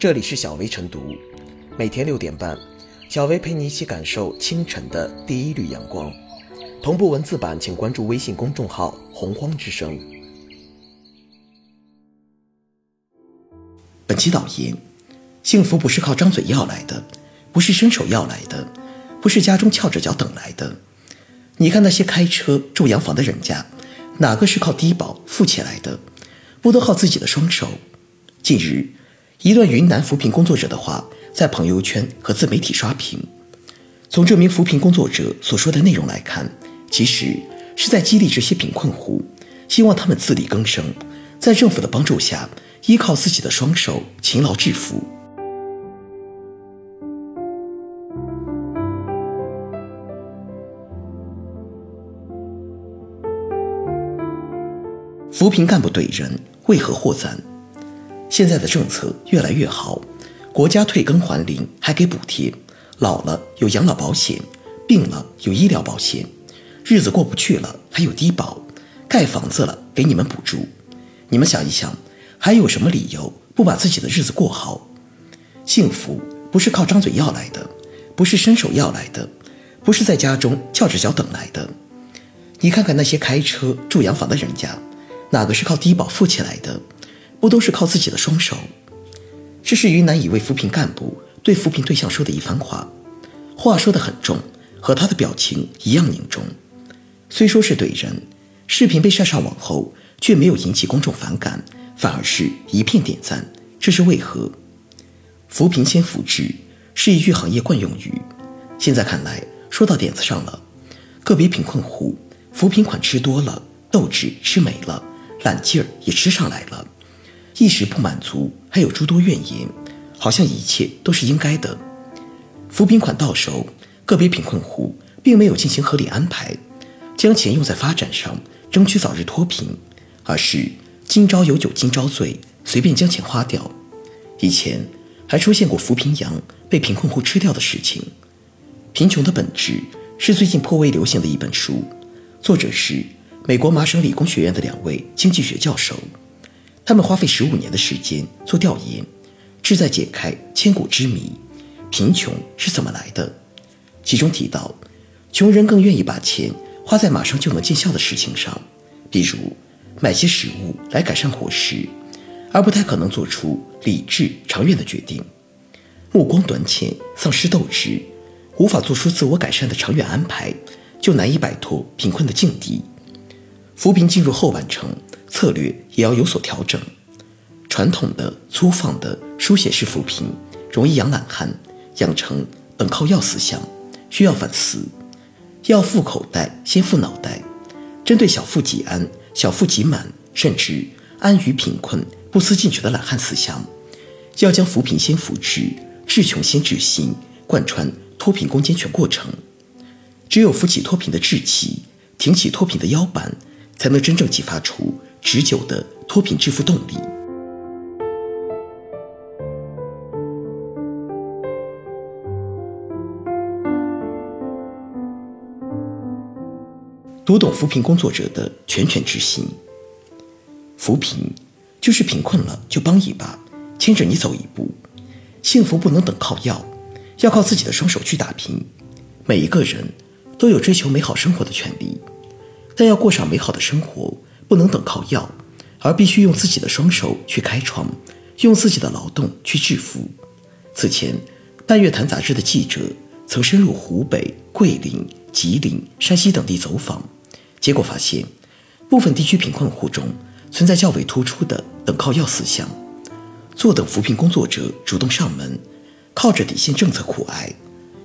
这里是小薇晨读，每天六点半，小薇陪你一起感受清晨的第一缕阳光。同步文字版，请关注微信公众号“洪荒之声”。本期导言：幸福不是靠张嘴要来的，不是伸手要来的，不是家中翘着脚等来的。你看那些开车住洋房的人家，哪个是靠低保富起来的？不都靠自己的双手？近日，一段云南扶贫工作者的话在朋友圈和自媒体刷屏。从这名扶贫工作者所说的内容来看，其实是在激励这些贫困户，希望他们自力更生，在政府的帮助下，依靠自己的双手勤劳致富。扶贫干部怼人，为何获赞？现在的政策越来越好，国家退耕还林还给补贴，老了有养老保险，病了有医疗保险，日子过不去了还有低保，盖房子了给你们补助。你们想一想，还有什么理由不把自己的日子过好？幸福不是靠张嘴要来的，不是伸手要来的，不是在家中翘着脚等来的。你看看那些开车住洋房的人家。哪个是靠低保富起来的？不都是靠自己的双手？这是云南一位扶贫干部对扶贫对象说的一番话，话说得很重，和他的表情一样凝重。虽说是怼人，视频被晒上网后却没有引起公众反感，反而是一片点赞。这是为何？扶贫先扶志是一句行业惯用语，现在看来说到点子上了。个别贫困户扶贫款吃多了，斗志吃没了。懒劲儿也吃上来了，一时不满足，还有诸多怨言，好像一切都是应该的。扶贫款到手，个别贫困户并没有进行合理安排，将钱用在发展上，争取早日脱贫，而是今朝有酒今朝醉，随便将钱花掉。以前还出现过扶贫羊被贫困户吃掉的事情。贫穷的本质是最近颇为流行的一本书，作者是。美国麻省理工学院的两位经济学教授，他们花费十五年的时间做调研，志在解开千古之谜：贫穷是怎么来的？其中提到，穷人更愿意把钱花在马上就能见效的事情上，比如买些食物来改善伙食，而不太可能做出理智长远的决定。目光短浅，丧失斗志，无法做出自我改善的长远安排，就难以摆脱贫困的境地。扶贫进入后半程，策略也要有所调整。传统的粗放的书写式扶贫，容易养懒汉，养成等靠要思想，需要反思。要富口袋，先富脑袋。针对小富即安、小富即满，甚至安于贫困、不思进取的懒汉思想，要将扶贫先扶志、治穷先治心贯穿脱贫攻坚全过程。只有扶起脱贫的志气，挺起脱贫的腰板。才能真正激发出持久的脱贫致富动力。读懂扶贫工作者的拳拳之心。扶贫就是贫困了就帮一把，牵着你走一步。幸福不能等靠要，要靠自己的双手去打拼。每一个人都有追求美好生活的权利。但要过上美好的生活，不能等靠要，而必须用自己的双手去开创，用自己的劳动去致富。此前，《半月谈》杂志的记者曾深入湖北、桂林、吉林、山西等地走访，结果发现，部分地区贫困户中存在较为突出的等靠要思想，坐等扶贫工作者主动上门，靠着底线政策苦挨，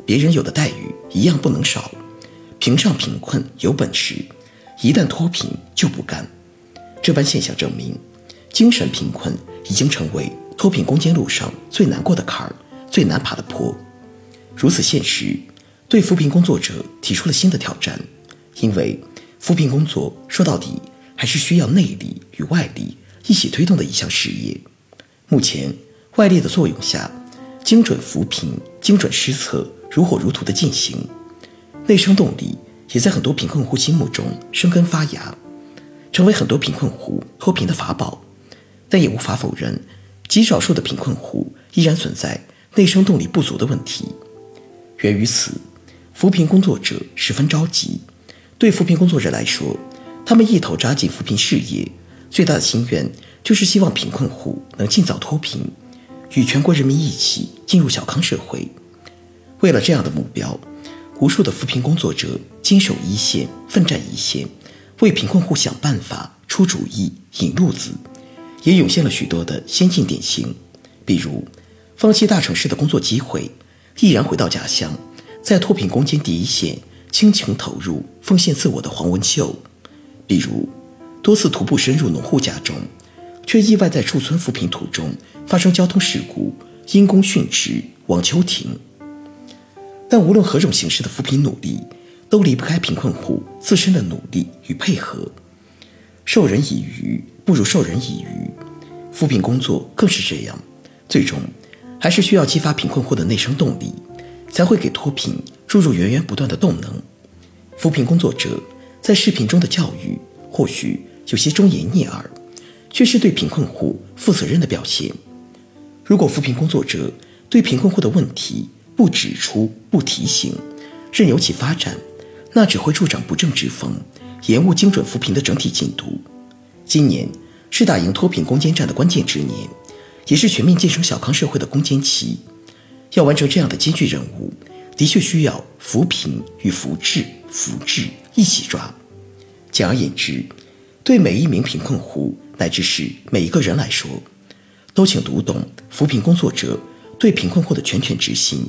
别人有的待遇一样不能少，评上贫困有本事。一旦脱贫就不干，这般现象证明，精神贫困已经成为脱贫攻坚路上最难过的坎儿，最难爬的坡。如此现实，对扶贫工作者提出了新的挑战，因为扶贫工作说到底还是需要内力与外力一起推动的一项事业。目前，外力的作用下，精准扶贫、精准施策如火如荼地进行，内生动力。也在很多贫困户心目中生根发芽，成为很多贫困户脱贫的法宝。但也无法否认，极少数的贫困户依然存在内生动力不足的问题。源于此，扶贫工作者十分着急。对扶贫工作者来说，他们一头扎进扶贫事业，最大的心愿就是希望贫困户能尽早脱贫，与全国人民一起进入小康社会。为了这样的目标，无数的扶贫工作者坚守一线，奋战一线，为贫困户想办法、出主意、引路子，也涌现了许多的先进典型，比如放弃大城市的工作机会，毅然回到家乡，在脱贫攻坚第一线。倾情投入、奉献自我的黄文秀，比如多次徒步深入农户家中，却意外在驻村扶贫途中发生交通事故，因公殉职，王秋婷。但无论何种形式的扶贫努力，都离不开贫困户自身的努力与配合。授人以鱼，不如授人以渔，扶贫工作更是这样。最终，还是需要激发贫困户的内生动力，才会给脱贫。注入源源不断的动能。扶贫工作者在视频中的教育或许有些忠言逆耳，却是对贫困户负责任的表现。如果扶贫工作者对贫困户的问题不指出、不提醒，任由其发展，那只会助长不正之风，延误精准扶贫的整体进度。今年是打赢脱贫攻坚战的关键之年，也是全面建成小康社会的攻坚期。要完成这样的艰巨任务。的确需要扶贫与扶志、扶志一起抓。简而言之，对每一名贫困户乃至是每一个人来说，都请读懂扶贫工作者对贫困户的拳拳之心，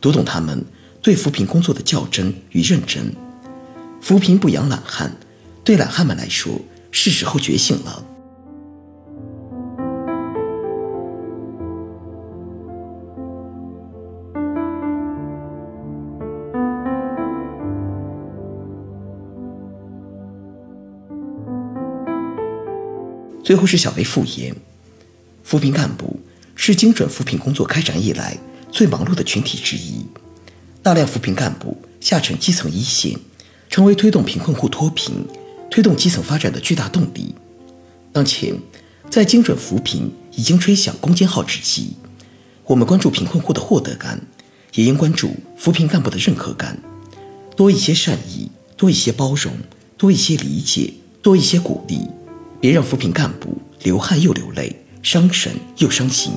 读懂他们对扶贫工作的较真与认真。扶贫不养懒汉，对懒汉们来说，是时候觉醒了。最后是小薇复言，扶贫干部是精准扶贫工作开展以来最忙碌的群体之一，大量扶贫干部下沉基层一线，成为推动贫困户脱贫、推动基层发展的巨大动力。当前，在精准扶贫已经吹响攻坚号之际，我们关注贫困户的获得感，也应关注扶贫干部的认可感，多一些善意，多一些包容，多一些理解，多一些鼓励。别让扶贫干部流汗又流泪，伤神又伤心。